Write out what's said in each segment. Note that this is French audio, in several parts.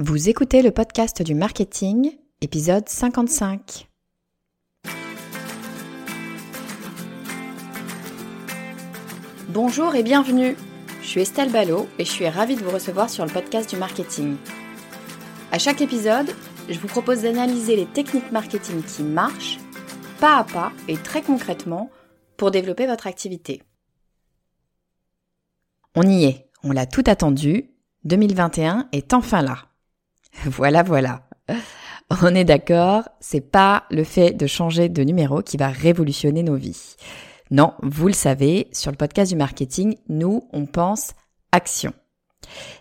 Vous écoutez le podcast du marketing, épisode 55. Bonjour et bienvenue. Je suis Estelle Ballot et je suis ravie de vous recevoir sur le podcast du marketing. À chaque épisode, je vous propose d'analyser les techniques marketing qui marchent, pas à pas et très concrètement, pour développer votre activité. On y est, on l'a tout attendu, 2021 est enfin là. Voilà, voilà. On est d'accord, c'est pas le fait de changer de numéro qui va révolutionner nos vies. Non, vous le savez, sur le podcast du marketing, nous, on pense action.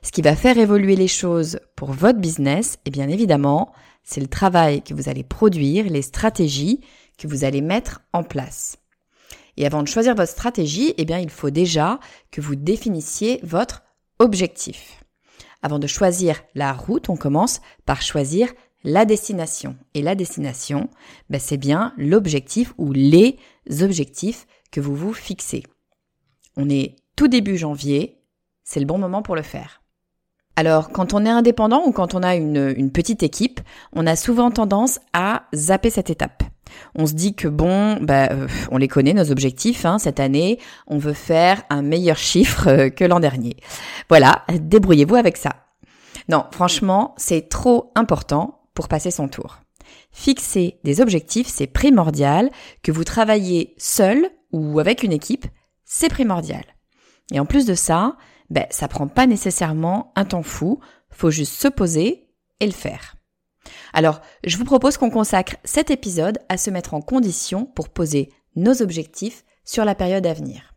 Ce qui va faire évoluer les choses pour votre business, et bien évidemment, c'est le travail que vous allez produire, les stratégies que vous allez mettre en place. Et avant de choisir votre stratégie, eh bien, il faut déjà que vous définissiez votre objectif. Avant de choisir la route, on commence par choisir la destination. Et la destination, ben c'est bien l'objectif ou les objectifs que vous vous fixez. On est tout début janvier, c'est le bon moment pour le faire. Alors, quand on est indépendant ou quand on a une, petite équipe, on a souvent tendance à zapper cette étape. On se dit que bon, bah, on les connaît nos objectifs. Hein, cette année, on veut faire un meilleur chiffre euh, que l'an dernier. Voilà, débrouillez-vous avec ça. Non, franchement, c'est trop important pour passer son tour. Fixer des objectifs, c'est primordial. Que vous travaillez seul ou avec une équipe, c'est primordial. Et en plus de ça, ben, ça prend pas nécessairement un temps fou. Faut juste se poser et le faire. Alors, je vous propose qu'on consacre cet épisode à se mettre en condition pour poser nos objectifs sur la période à venir.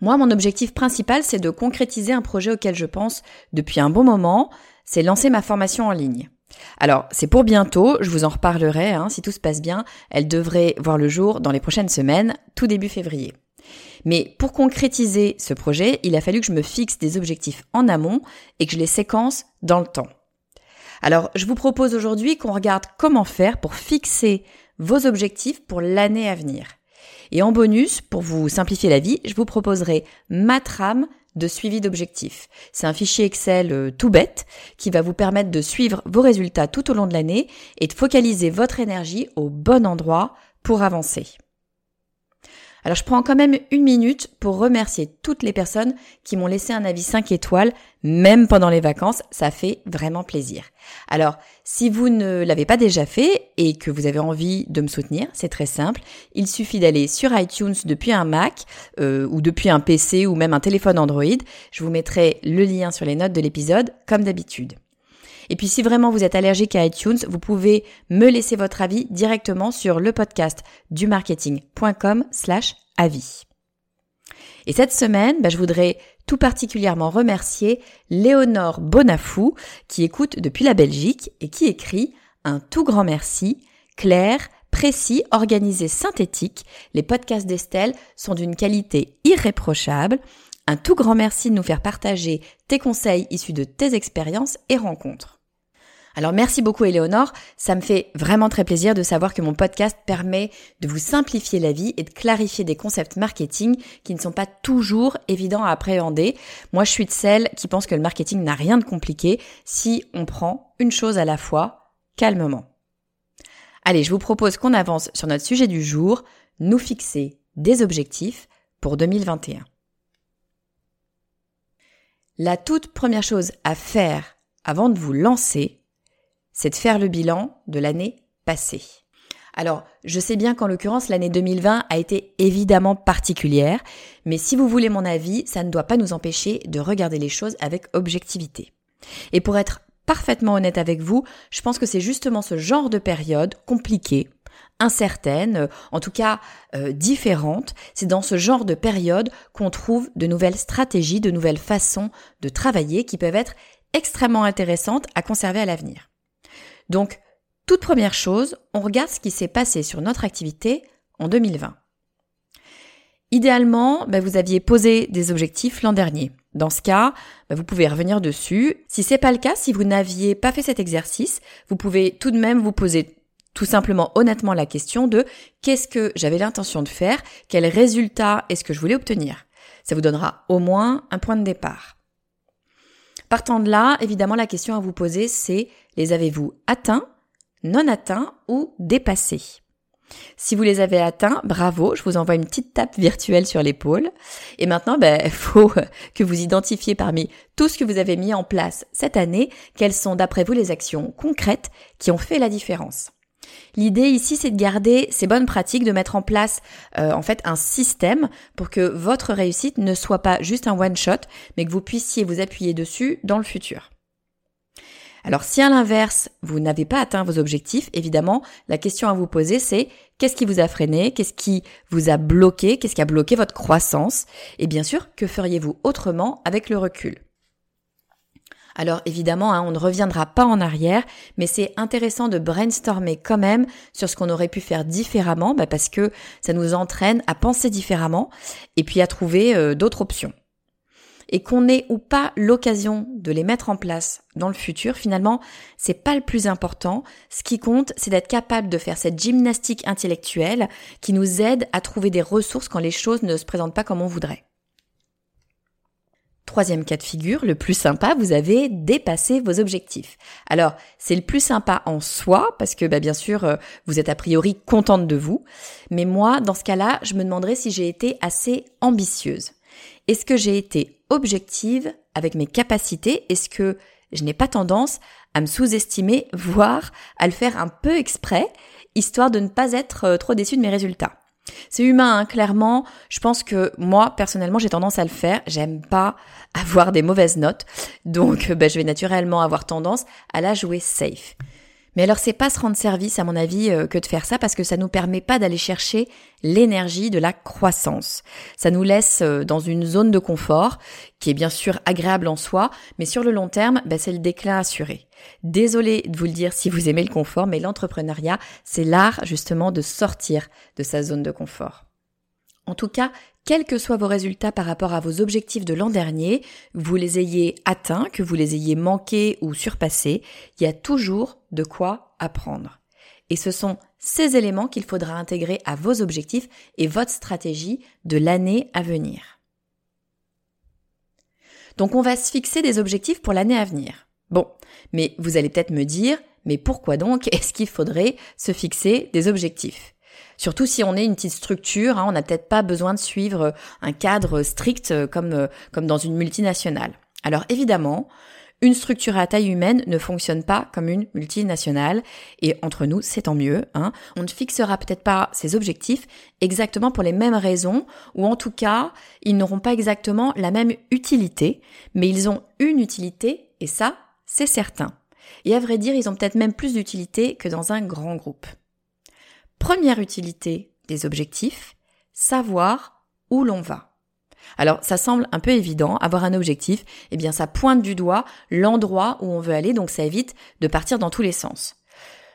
Moi, mon objectif principal, c'est de concrétiser un projet auquel je pense depuis un bon moment, c'est lancer ma formation en ligne. Alors, c'est pour bientôt, je vous en reparlerai, hein, si tout se passe bien, elle devrait voir le jour dans les prochaines semaines, tout début février. Mais pour concrétiser ce projet, il a fallu que je me fixe des objectifs en amont et que je les séquence dans le temps. Alors, je vous propose aujourd'hui qu'on regarde comment faire pour fixer vos objectifs pour l'année à venir. Et en bonus, pour vous simplifier la vie, je vous proposerai ma trame de suivi d'objectifs. C'est un fichier Excel euh, tout bête qui va vous permettre de suivre vos résultats tout au long de l'année et de focaliser votre énergie au bon endroit pour avancer. Alors je prends quand même une minute pour remercier toutes les personnes qui m'ont laissé un avis 5 étoiles, même pendant les vacances, ça fait vraiment plaisir. Alors si vous ne l'avez pas déjà fait et que vous avez envie de me soutenir, c'est très simple, il suffit d'aller sur iTunes depuis un Mac euh, ou depuis un PC ou même un téléphone Android, je vous mettrai le lien sur les notes de l'épisode comme d'habitude. Et puis si vraiment vous êtes allergique à iTunes, vous pouvez me laisser votre avis directement sur le podcast du marketing.com slash avis. Et cette semaine, bah, je voudrais tout particulièrement remercier Léonore Bonafou qui écoute depuis la Belgique et qui écrit un tout grand merci, clair, précis, organisé, synthétique. Les podcasts d'Estelle sont d'une qualité irréprochable. Un tout grand merci de nous faire partager tes conseils issus de tes expériences et rencontres. Alors merci beaucoup Éléonore, ça me fait vraiment très plaisir de savoir que mon podcast permet de vous simplifier la vie et de clarifier des concepts marketing qui ne sont pas toujours évidents à appréhender. Moi je suis de celle qui pense que le marketing n'a rien de compliqué si on prend une chose à la fois, calmement. Allez, je vous propose qu'on avance sur notre sujet du jour, nous fixer des objectifs pour 2021. La toute première chose à faire avant de vous lancer, c'est de faire le bilan de l'année passée. Alors, je sais bien qu'en l'occurrence, l'année 2020 a été évidemment particulière, mais si vous voulez mon avis, ça ne doit pas nous empêcher de regarder les choses avec objectivité. Et pour être parfaitement honnête avec vous, je pense que c'est justement ce genre de période compliquée, incertaine, en tout cas euh, différente, c'est dans ce genre de période qu'on trouve de nouvelles stratégies, de nouvelles façons de travailler qui peuvent être extrêmement intéressantes à conserver à l'avenir. Donc, toute première chose, on regarde ce qui s'est passé sur notre activité en 2020. Idéalement, bah, vous aviez posé des objectifs l'an dernier. Dans ce cas, bah, vous pouvez revenir dessus. Si c'est pas le cas, si vous n'aviez pas fait cet exercice, vous pouvez tout de même vous poser tout simplement honnêtement la question de qu'est-ce que j'avais l'intention de faire, quel résultat est-ce que je voulais obtenir. Ça vous donnera au moins un point de départ. Partant de là, évidemment, la question à vous poser, c'est les avez-vous atteints non atteints ou dépassés? Si vous les avez atteints, bravo, je vous envoie une petite tape virtuelle sur l'épaule. Et maintenant, il ben, faut que vous identifiez parmi tout ce que vous avez mis en place cette année, quelles sont d'après vous les actions concrètes qui ont fait la différence? L'idée ici, c'est de garder ces bonnes pratiques, de mettre en place euh, en fait un système pour que votre réussite ne soit pas juste un one shot, mais que vous puissiez vous appuyer dessus dans le futur. Alors si à l'inverse, vous n'avez pas atteint vos objectifs, évidemment, la question à vous poser, c'est qu'est-ce qui vous a freiné, qu'est-ce qui vous a bloqué, qu'est-ce qui a bloqué votre croissance, et bien sûr, que feriez-vous autrement avec le recul? Alors évidemment, hein, on ne reviendra pas en arrière, mais c'est intéressant de brainstormer quand même sur ce qu'on aurait pu faire différemment, bah, parce que ça nous entraîne à penser différemment et puis à trouver euh, d'autres options et qu'on ait ou pas l'occasion de les mettre en place dans le futur, finalement, c'est pas le plus important. Ce qui compte, c'est d'être capable de faire cette gymnastique intellectuelle qui nous aide à trouver des ressources quand les choses ne se présentent pas comme on voudrait. Troisième cas de figure, le plus sympa, vous avez dépassé vos objectifs. Alors, c'est le plus sympa en soi, parce que bah, bien sûr, euh, vous êtes a priori contente de vous. Mais moi, dans ce cas-là, je me demanderais si j'ai été assez ambitieuse. Est-ce que j'ai été objective avec mes capacités? Est-ce que je n'ai pas tendance à me sous-estimer, voire à le faire un peu exprès, histoire de ne pas être euh, trop déçue de mes résultats? C'est humain, hein, clairement. Je pense que moi, personnellement, j'ai tendance à le faire. J'aime pas avoir des mauvaises notes. Donc, ben, je vais naturellement avoir tendance à la jouer safe. Mais alors c'est pas se rendre service à mon avis euh, que de faire ça parce que ça nous permet pas d'aller chercher l'énergie de la croissance. Ça nous laisse euh, dans une zone de confort qui est bien sûr agréable en soi, mais sur le long terme, bah, c'est le déclin assuré. Désolé de vous le dire si vous aimez le confort, mais l'entrepreneuriat, c'est l'art justement de sortir de sa zone de confort. En tout cas, quels que soient vos résultats par rapport à vos objectifs de l'an dernier, vous les ayez atteints, que vous les ayez manqués ou surpassés, il y a toujours de quoi apprendre. Et ce sont ces éléments qu'il faudra intégrer à vos objectifs et votre stratégie de l'année à venir. Donc on va se fixer des objectifs pour l'année à venir. Bon, mais vous allez peut-être me dire, mais pourquoi donc est-ce qu'il faudrait se fixer des objectifs? Surtout si on est une petite structure, hein, on n'a peut-être pas besoin de suivre un cadre strict euh, comme, euh, comme dans une multinationale. Alors évidemment, une structure à taille humaine ne fonctionne pas comme une multinationale et entre nous, c'est tant mieux. Hein. On ne fixera peut-être pas ses objectifs exactement pour les mêmes raisons ou en tout cas, ils n'auront pas exactement la même utilité, mais ils ont une utilité et ça, c'est certain. Et à vrai dire, ils ont peut-être même plus d'utilité que dans un grand groupe. Première utilité des objectifs, savoir où l'on va. Alors ça semble un peu évident, avoir un objectif, eh bien ça pointe du doigt l'endroit où on veut aller, donc ça évite de partir dans tous les sens.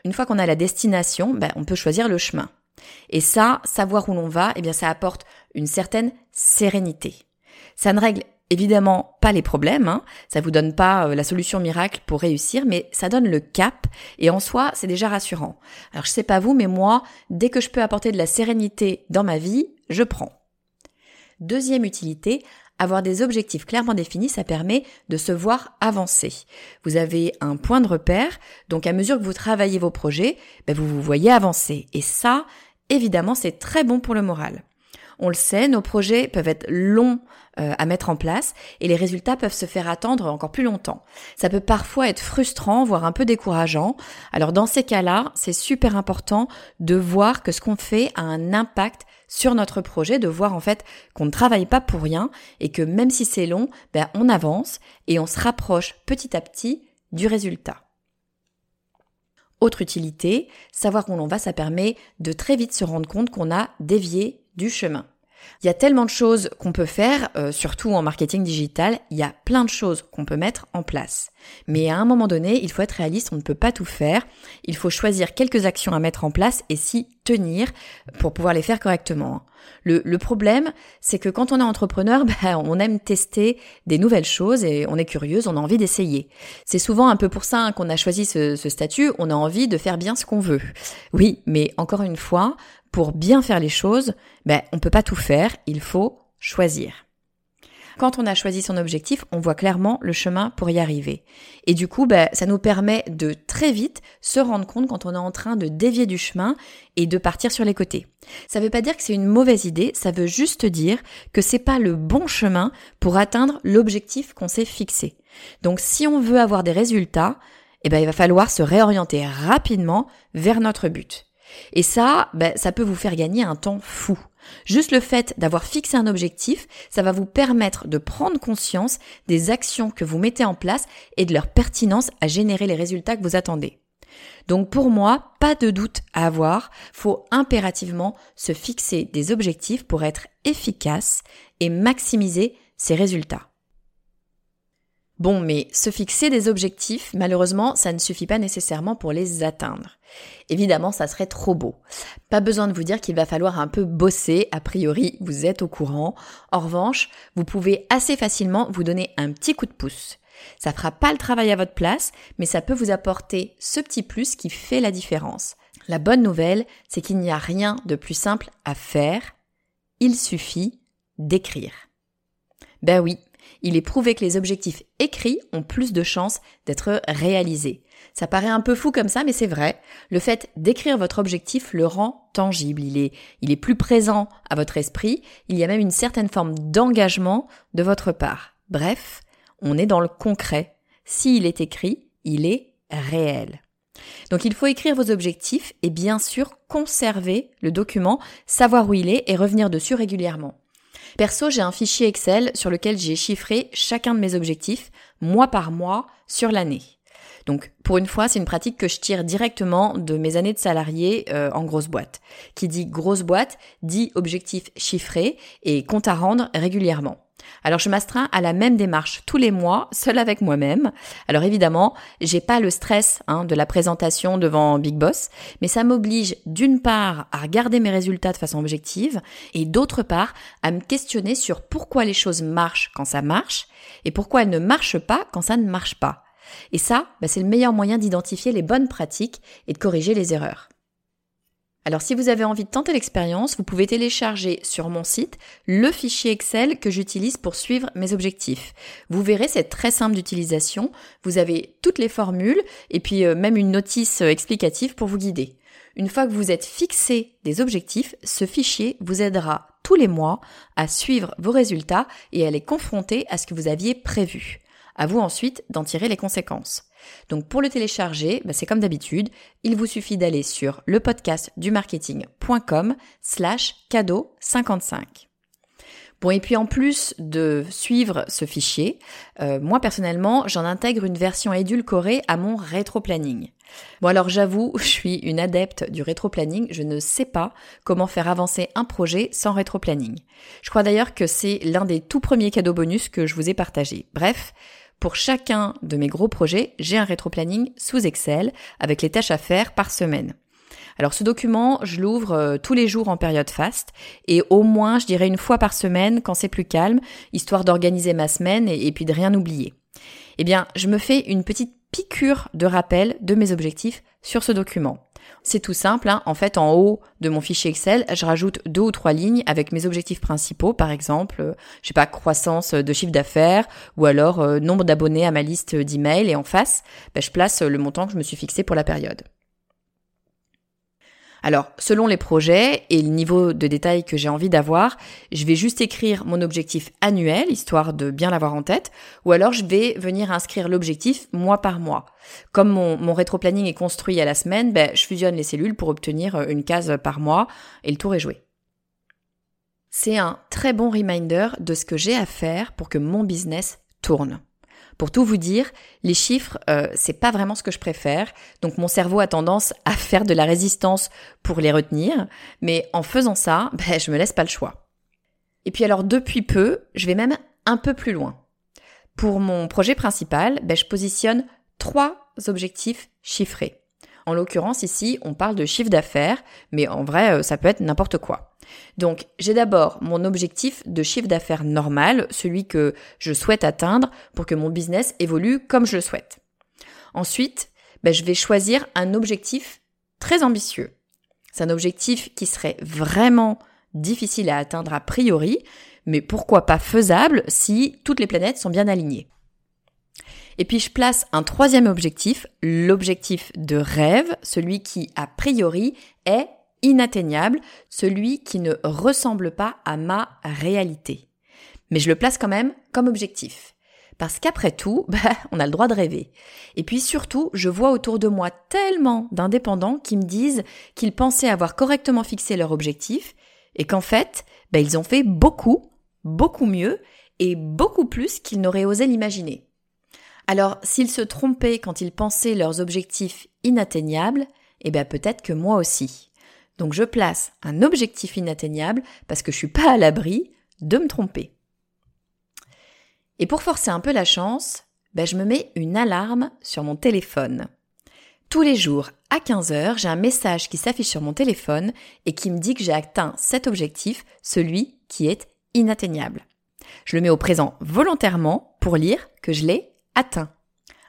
Une fois qu'on a la destination, ben, on peut choisir le chemin. Et ça, savoir où l'on va, eh bien ça apporte une certaine sérénité. Ça ne règle évidemment pas les problèmes, hein. ça vous donne pas euh, la solution miracle pour réussir, mais ça donne le cap et en soi c'est déjà rassurant. Alors je sais pas vous, mais moi, dès que je peux apporter de la sérénité dans ma vie, je prends. Deuxième utilité, avoir des objectifs clairement définis, ça permet de se voir avancer. Vous avez un point de repère, donc à mesure que vous travaillez vos projets, ben vous vous voyez avancer. Et ça, évidemment, c'est très bon pour le moral. On le sait, nos projets peuvent être longs euh, à mettre en place et les résultats peuvent se faire attendre encore plus longtemps. Ça peut parfois être frustrant, voire un peu décourageant. Alors dans ces cas-là, c'est super important de voir que ce qu'on fait a un impact sur notre projet, de voir en fait qu'on ne travaille pas pour rien et que même si c'est long, ben, on avance et on se rapproche petit à petit du résultat. Autre utilité, savoir où l'on va, ça permet de très vite se rendre compte qu'on a dévié du chemin. Il y a tellement de choses qu'on peut faire, euh, surtout en marketing digital, il y a plein de choses qu'on peut mettre en place. Mais à un moment donné, il faut être réaliste, on ne peut pas tout faire. Il faut choisir quelques actions à mettre en place et s'y tenir pour pouvoir les faire correctement. Le, problème, c'est que quand on est entrepreneur, ben, on aime tester des nouvelles choses et on est curieuse, on a envie d'essayer. C'est souvent un peu pour ça hein, qu'on a choisi ce statut, on a envie de faire bien ce qu'on veut. Oui, mais encore une fois, pour bien faire les choses, ben, on peut pas tout faire, il faut choisir. Quand on a choisi son objectif, on voit clairement le chemin pour y arriver. Et du coup, ben, ça nous permet de très vite se rendre compte quand on est en train de dévier du chemin et de partir sur les côtés. Ça veut pas dire que c'est une mauvaise idée, ça veut juste dire que c'est pas le bon chemin pour atteindre l'objectif qu'on s'est fixé. Donc si on veut avoir des résultats, eh ben, il va falloir se réorienter rapidement vers notre but. Et ça, ben, ça peut vous faire gagner un temps fou. Juste le fait d'avoir fixé un objectif, ça va vous permettre de prendre conscience des actions que vous mettez en place et de leur pertinence à générer les résultats que vous attendez. Donc pour moi, pas de doute à avoir, faut impérativement se fixer des objectifs pour être efficace et maximiser ses résultats. Bon, mais se fixer des objectifs, malheureusement, ça ne suffit pas nécessairement pour les atteindre. Évidemment, ça serait trop beau. Pas besoin de vous dire qu'il va falloir un peu bosser, a priori, vous êtes au courant. En revanche, vous pouvez assez facilement vous donner un petit coup de pouce. Ça fera pas le travail à votre place, mais ça peut vous apporter ce petit plus qui fait la différence. La bonne nouvelle, c'est qu'il n'y a rien de plus simple à faire. Il suffit d'écrire. Ben oui, il est prouvé que les objectifs écrits ont plus de chances d'être réalisés. Ça paraît un peu fou comme ça, mais c'est vrai. Le fait d'écrire votre objectif le rend tangible. Il est, il est plus présent à votre esprit. Il y a même une certaine forme d'engagement de votre part. Bref, on est dans le concret. S'il est écrit, il est réel. Donc il faut écrire vos objectifs et bien sûr conserver le document, savoir où il est et revenir dessus régulièrement. Perso, j'ai un fichier Excel sur lequel j'ai chiffré chacun de mes objectifs, mois par mois, sur l'année. Donc pour une fois, c'est une pratique que je tire directement de mes années de salarié euh, en grosse boîte. Qui dit grosse boîte dit objectif chiffré et compte à rendre régulièrement. Alors je m'astreins à la même démarche tous les mois, seul avec moi-même. Alors évidemment, j'ai pas le stress hein, de la présentation devant Big Boss, mais ça m'oblige d'une part à regarder mes résultats de façon objective et d'autre part à me questionner sur pourquoi les choses marchent quand ça marche et pourquoi elles ne marchent pas quand ça ne marche pas. Et ça, bah, c'est le meilleur moyen d'identifier les bonnes pratiques et de corriger les erreurs. Alors si vous avez envie de tenter l'expérience, vous pouvez télécharger sur mon site le fichier Excel que j'utilise pour suivre mes objectifs. Vous verrez, c'est très simple d'utilisation. Vous avez toutes les formules et puis euh, même une notice euh, explicative pour vous guider. Une fois que vous êtes fixé des objectifs, ce fichier vous aidera tous les mois à suivre vos résultats et à les confronter à ce que vous aviez prévu. À vous ensuite d'en tirer les conséquences. Donc pour le télécharger, bah, c'est comme d'habitude, il vous suffit d'aller sur le podcast du marketing.com slash cadeau 55. Bon, et puis en plus de suivre ce fichier, euh, moi personnellement, j'en intègre une version édulcorée à mon rétro-planning. Bon alors j'avoue, je suis une adepte du rétro-planning, je ne sais pas comment faire avancer un projet sans rétro-planning. Je crois d'ailleurs que c'est l'un des tout premiers cadeaux bonus que je vous ai partagé. Bref, pour chacun de mes gros projets, j'ai un rétro-planning sous Excel avec les tâches à faire par semaine. Alors ce document, je l'ouvre euh, tous les jours en période faste et au moins, je dirais une fois par semaine quand c'est plus calme, histoire d'organiser ma semaine et, et puis de rien oublier. Eh bien, je me fais une petite piqûre de rappel de mes objectifs sur ce document. C'est tout simple, hein. en fait en haut de mon fichier Excel, je rajoute deux ou trois lignes avec mes objectifs principaux, par exemple, euh, je sais pas, croissance de chiffre d'affaires ou alors euh, nombre d'abonnés à ma liste d'emails et en face, ben, je place le montant que je me suis fixé pour la période. Alors, selon les projets et le niveau de détail que j'ai envie d'avoir, je vais juste écrire mon objectif annuel, histoire de bien l'avoir en tête, ou alors je vais venir inscrire l'objectif mois par mois. Comme mon, mon rétro-planning est construit à la semaine, ben, je fusionne les cellules pour obtenir euh, une case par mois, et le tour est joué. C'est un très bon reminder de ce que j'ai à faire pour que mon business tourne. Pour tout vous dire, les chiffres, euh, c'est pas vraiment ce que je préfère. Donc mon cerveau a tendance à faire de la résistance pour les retenir. Mais en faisant ça, ben, je me laisse pas le choix. Et puis alors depuis peu, je vais même un peu plus loin. Pour mon projet principal, ben, je positionne trois objectifs chiffrés. En l'occurrence ici, on parle de chiffre d'affaires, mais en vrai, euh, ça peut être n'importe quoi. Donc, j'ai d'abord mon objectif de chiffre d'affaires normal, celui que je souhaite atteindre pour que mon business évolue comme je le souhaite. Ensuite, ben, je vais choisir un objectif très ambitieux. C'est un objectif qui serait vraiment difficile à atteindre a priori, mais pourquoi pas faisable si toutes les planètes sont bien alignées. Et puis je place un troisième objectif, l'objectif de rêve, celui qui a priori est inatteignable, celui qui ne ressemble pas à ma réalité. Mais je le place quand même comme objectif. Parce qu'après tout, bah, on a le droit de rêver. Et puis surtout, je vois autour de moi tellement d'indépendants qui me disent qu'ils pensaient avoir correctement fixé leur objectif et qu'en fait, bah, ils ont fait beaucoup, beaucoup mieux et beaucoup plus qu'ils n'auraient osé l'imaginer. Alors, s'ils se trompaient quand ils pensaient leurs objectifs inatteignables, eh bien peut-être que moi aussi. Donc je place un objectif inatteignable parce que je suis pas à l'abri de me tromper. Et pour forcer un peu la chance, ben je me mets une alarme sur mon téléphone. Tous les jours, à 15 heures, j'ai un message qui s'affiche sur mon téléphone et qui me dit que j'ai atteint cet objectif, celui qui est inatteignable. Je le mets au présent volontairement pour lire que je l'ai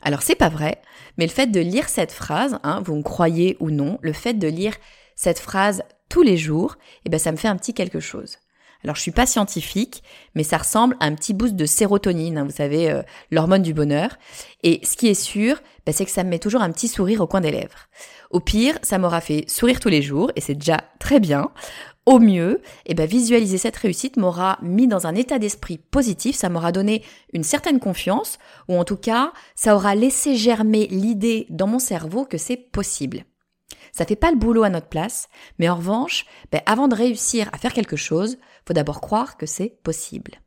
Alors c'est pas vrai, mais le fait de lire cette phrase, hein, vous me croyez ou non, le fait de lire cette phrase tous les jours, eh ben ça me fait un petit quelque chose. Alors je suis pas scientifique, mais ça ressemble à un petit boost de sérotonine, hein, vous savez, euh, l'hormone du bonheur. Et ce qui est sûr, ben, c'est que ça me met toujours un petit sourire au coin des lèvres. Au pire, ça m'aura fait sourire tous les jours, et c'est déjà très bien. Mieux, eh ben, visualiser cette réussite m'aura mis dans un état d'esprit positif, ça m'aura donné une certaine confiance, ou en tout cas, ça aura laissé germer l'idée dans mon cerveau que c'est possible. Ça fait pas le boulot à notre place, mais en revanche, ben, avant de réussir à faire quelque chose, faut d'abord croire que c'est possible.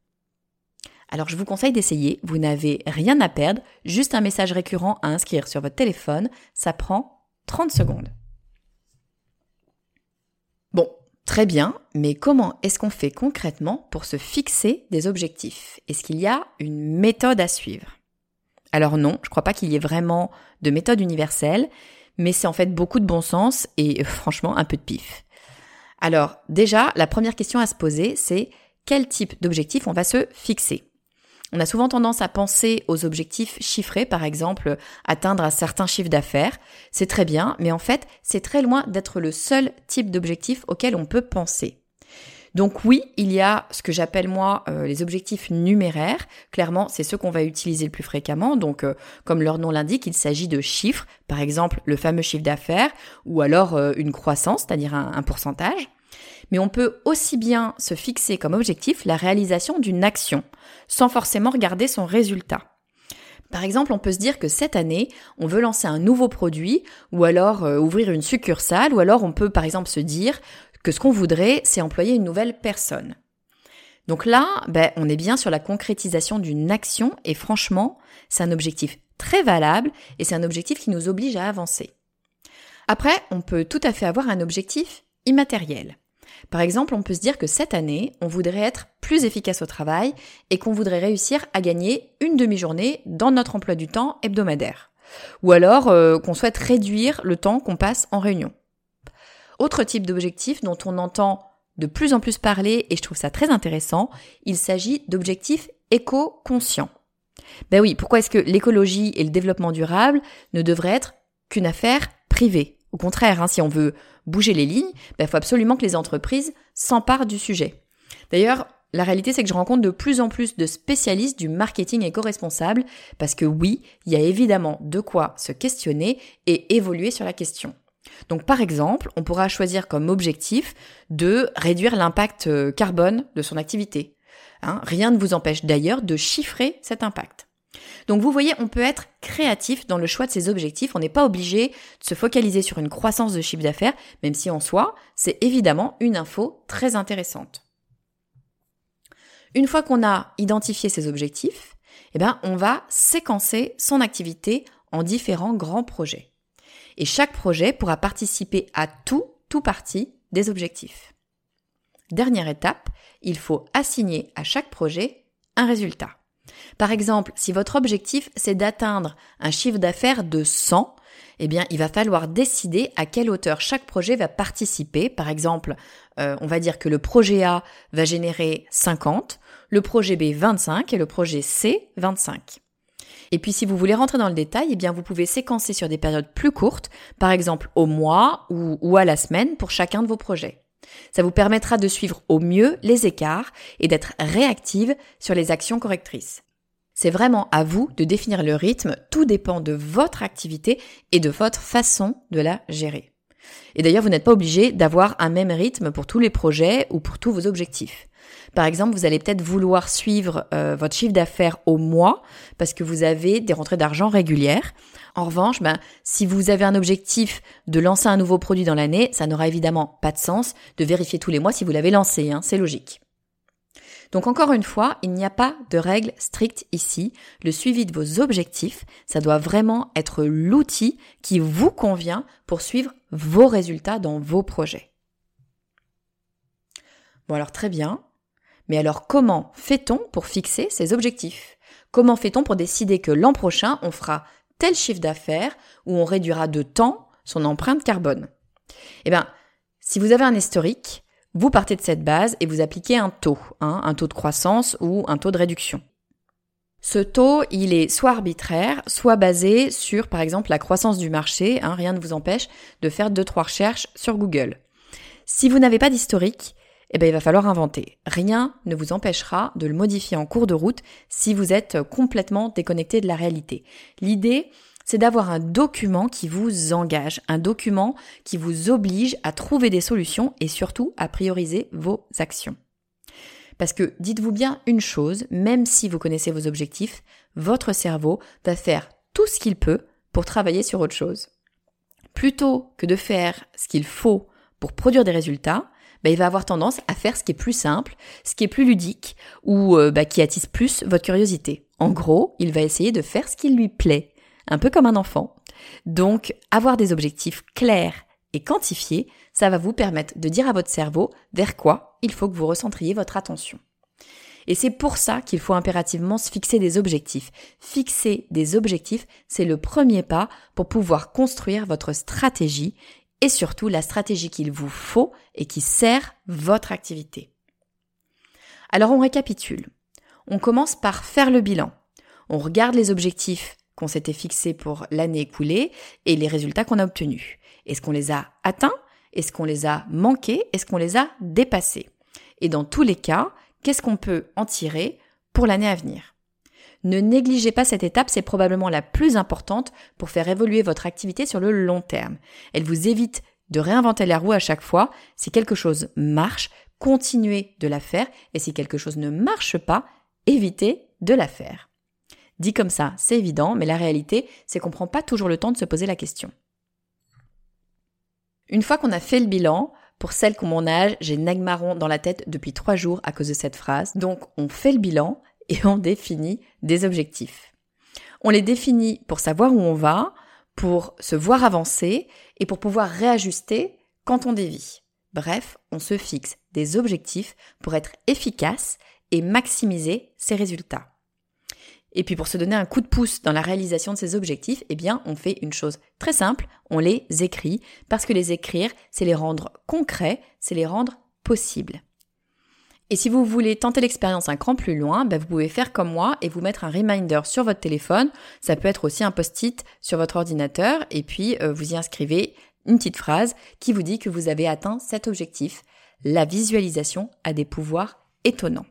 Alors je vous conseille d'essayer, vous n'avez rien à perdre, juste un message récurrent à inscrire sur votre téléphone, ça prend 30 secondes. Bon, très bien, mais comment est-ce qu'on fait concrètement pour se fixer des objectifs? Est-ce qu'il y a une méthode à suivre? Alors non, je ne crois pas qu'il y ait vraiment de méthode universelle, mais c'est en fait beaucoup de bon sens et euh, franchement un peu de pif. Alors déjà, la première question à se poser, c'est quel type d'objectif on va se fixer? On a souvent tendance à penser aux objectifs chiffrés, par exemple atteindre un certain chiffre d'affaires. C'est très bien, mais en fait, c'est très loin d'être le seul type d'objectif auquel on peut penser. Donc oui, il y a ce que j'appelle moi euh, les objectifs numéraires. Clairement, c'est ceux qu'on va utiliser le plus fréquemment. Donc euh, comme leur nom l'indique, il s'agit de chiffres, par exemple le fameux chiffre d'affaires, ou alors euh, une croissance, c'est-à-dire un, un pourcentage. Mais on peut aussi bien se fixer comme objectif la réalisation d'une action, sans forcément regarder son résultat. Par exemple, on peut se dire que cette année, on veut lancer un nouveau produit, ou alors ouvrir une succursale, ou alors on peut par exemple se dire que ce qu'on voudrait, c'est employer une nouvelle personne. Donc là, ben, on est bien sur la concrétisation d'une action et franchement, c'est un objectif très valable et c'est un objectif qui nous oblige à avancer. Après, on peut tout à fait avoir un objectif immatériel. Par exemple, on peut se dire que cette année, on voudrait être plus efficace au travail et qu'on voudrait réussir à gagner une demi-journée dans notre emploi du temps hebdomadaire. Ou alors euh, qu'on souhaite réduire le temps qu'on passe en réunion. Autre type d'objectif dont on entend de plus en plus parler et je trouve ça très intéressant, il s'agit d'objectifs éco-conscients. Ben oui, pourquoi est-ce que l'écologie et le développement durable ne devraient être qu'une affaire privée? Au contraire, hein, si on veut bouger les lignes, il ben faut absolument que les entreprises s'emparent du sujet. D'ailleurs, la réalité, c'est que je rencontre de plus en plus de spécialistes du marketing éco-responsable, parce que oui, il y a évidemment de quoi se questionner et évoluer sur la question. Donc par exemple, on pourra choisir comme objectif de réduire l'impact euh, carbone de son activité. Hein, rien ne vous empêche d'ailleurs de chiffrer cet impact. Donc vous voyez, on peut être créatif dans le choix de ses objectifs. On n'est pas obligé de se focaliser sur une croissance de chiffre d'affaires, même si en soi, c'est évidemment une info très intéressante. Une fois qu'on a identifié ses objectifs, eh ben, on va séquencer son activité en différents grands projets. Et chaque projet pourra participer à tout, tout parti des objectifs. Dernière étape, il faut assigner à chaque projet un résultat. Par exemple, si votre objectif c'est d'atteindre un chiffre d'affaires de 100, eh bien, il va falloir décider à quelle hauteur chaque projet va participer. Par exemple, euh, on va dire que le projet A va générer 50, le projet B 25 et le projet C 25. Et puis si vous voulez rentrer dans le détail, eh bien vous pouvez séquencer sur des périodes plus courtes, par exemple au mois ou, ou à la semaine pour chacun de vos projets. Ça vous permettra de suivre au mieux les écarts et d'être réactive sur les actions correctrices. C'est vraiment à vous de définir le rythme, tout dépend de votre activité et de votre façon de la gérer. Et d'ailleurs, vous n'êtes pas obligé d'avoir un même rythme pour tous les projets ou pour tous vos objectifs. Par exemple, vous allez peut-être vouloir suivre euh, votre chiffre d'affaires au mois parce que vous avez des rentrées d'argent régulières. En revanche, ben, si vous avez un objectif de lancer un nouveau produit dans l'année, ça n'aura évidemment pas de sens de vérifier tous les mois si vous l'avez lancé, hein, c'est logique. Donc encore une fois, il n'y a pas de règle stricte ici. Le suivi de vos objectifs, ça doit vraiment être l'outil qui vous convient pour suivre vos résultats dans vos projets. Bon alors très bien. Mais alors comment fait-on pour fixer ces objectifs? Comment fait-on pour décider que l'an prochain, on fera tel chiffre d'affaires ou on réduira de temps son empreinte carbone? Eh bien, si vous avez un historique, vous partez de cette base et vous appliquez un taux, hein, un taux de croissance ou un taux de réduction. Ce taux, il est soit arbitraire, soit basé sur, par exemple, la croissance du marché. Hein, rien ne vous empêche de faire deux trois recherches sur Google. Si vous n'avez pas d'historique, eh bien, il va falloir inventer. Rien ne vous empêchera de le modifier en cours de route si vous êtes complètement déconnecté de la réalité. L'idée, c'est d'avoir un document qui vous engage, un document qui vous oblige à trouver des solutions et surtout à prioriser vos actions. Parce que dites-vous bien une chose, même si vous connaissez vos objectifs, votre cerveau va faire tout ce qu'il peut pour travailler sur autre chose. Plutôt que de faire ce qu'il faut pour produire des résultats, bah, il va avoir tendance à faire ce qui est plus simple, ce qui est plus ludique ou euh, bah, qui attise plus votre curiosité. En gros, il va essayer de faire ce qui lui plaît, un peu comme un enfant. Donc, avoir des objectifs clairs et quantifiés, ça va vous permettre de dire à votre cerveau vers quoi il faut que vous recentriez votre attention. Et c'est pour ça qu'il faut impérativement se fixer des objectifs. Fixer des objectifs, c'est le premier pas pour pouvoir construire votre stratégie et surtout la stratégie qu'il vous faut et qui sert votre activité. Alors on récapitule. On commence par faire le bilan. On regarde les objectifs qu'on s'était fixés pour l'année écoulée et les résultats qu'on a obtenus. Est-ce qu'on les a atteints? Est-ce qu'on les a manqués? Est-ce qu'on les a dépassés? Et dans tous les cas, qu'est-ce qu'on peut en tirer pour l'année à venir? Ne négligez pas cette étape, c'est probablement la plus importante pour faire évoluer votre activité sur le long terme. Elle vous évite de réinventer la roue à chaque fois. Si quelque chose marche, continuez de la faire et si quelque chose ne marche pas, évitez de la faire. Dit comme ça, c'est évident, mais la réalité, c'est qu'on ne prend pas toujours le temps de se poser la question. Une fois qu'on a fait le bilan, pour celles qui ont mon âge, j'ai Nagmaron dans la tête depuis trois jours à cause de cette phrase. Donc, on fait le bilan, et on définit des objectifs. On les définit pour savoir où on va, pour se voir avancer et pour pouvoir réajuster quand on dévie. Bref, on se fixe des objectifs pour être efficace et maximiser ses résultats. Et puis pour se donner un coup de pouce dans la réalisation de ces objectifs, eh on fait une chose très simple, on les écrit, parce que les écrire, c'est les rendre concrets, c'est les rendre possibles. Et si vous voulez tenter l'expérience un cran plus loin, bah, vous pouvez faire comme moi et vous mettre un reminder sur votre téléphone. Ça peut être aussi un post-it sur votre ordinateur et puis euh, vous y inscrivez une petite phrase qui vous dit que vous avez atteint cet objectif. La visualisation a des pouvoirs étonnants.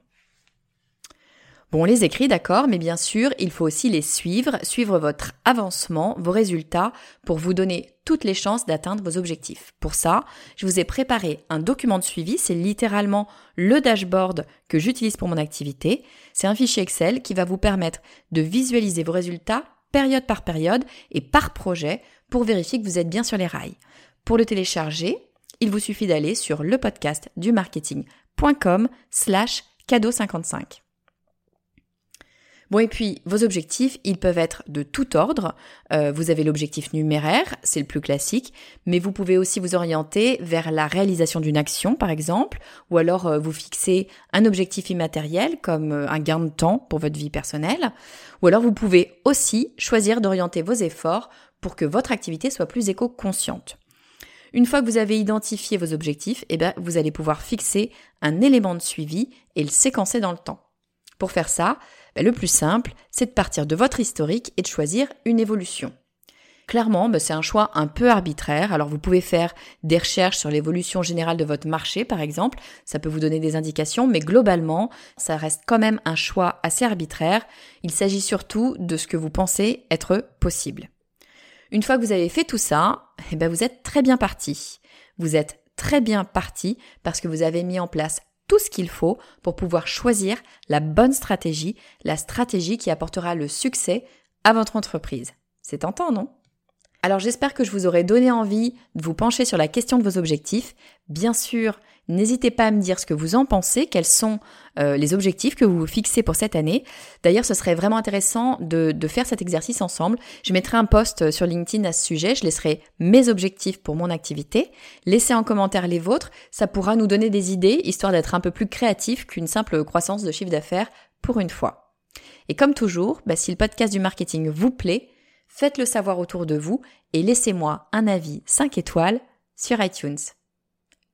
Bon, on les écrit, d'accord, mais bien sûr, il faut aussi les suivre, suivre votre avancement, vos résultats, pour vous donner toutes les chances d'atteindre vos objectifs. Pour ça, je vous ai préparé un document de suivi, c'est littéralement le dashboard que j'utilise pour mon activité. C'est un fichier Excel qui va vous permettre de visualiser vos résultats période par période et par projet pour vérifier que vous êtes bien sur les rails. Pour le télécharger, il vous suffit d'aller sur le podcast du marketing.com slash cadeau 55. Bon, et puis, vos objectifs, ils peuvent être de tout ordre. Euh, vous avez l'objectif numéraire, c'est le plus classique, mais vous pouvez aussi vous orienter vers la réalisation d'une action, par exemple, ou alors euh, vous fixer un objectif immatériel, comme euh, un gain de temps pour votre vie personnelle, ou alors vous pouvez aussi choisir d'orienter vos efforts pour que votre activité soit plus éco-consciente. Une fois que vous avez identifié vos objectifs, eh bien, vous allez pouvoir fixer un élément de suivi et le séquencer dans le temps. Pour faire ça, ben, le plus simple, c'est de partir de votre historique et de choisir une évolution. Clairement, ben, c'est un choix un peu arbitraire. Alors vous pouvez faire des recherches sur l'évolution générale de votre marché, par exemple. Ça peut vous donner des indications, mais globalement, ça reste quand même un choix assez arbitraire. Il s'agit surtout de ce que vous pensez être possible. Une fois que vous avez fait tout ça, eh ben vous êtes très bien parti. Vous êtes très bien parti parce que vous avez mis en place tout ce qu'il faut pour pouvoir choisir la bonne stratégie, la stratégie qui apportera le succès à votre entreprise. C'est tentant, non? Alors j'espère que je vous aurai donné envie de vous pencher sur la question de vos objectifs. Bien sûr, n'hésitez pas à me dire ce que vous en pensez, quels sont euh, les objectifs que vous fixez pour cette année. D'ailleurs, ce serait vraiment intéressant de, faire cet exercice ensemble. Je mettrai un post sur LinkedIn à ce sujet, je laisserai mes objectifs pour mon activité. Laissez en commentaire les vôtres, ça pourra nous donner des idées, histoire d'être un peu plus créatif qu'une simple croissance de chiffre d'affaires pour une fois. Et comme toujours, bah, si le podcast du marketing vous plaît, faites-le savoir autour de vous et laissez-moi un avis 5 étoiles sur iTunes.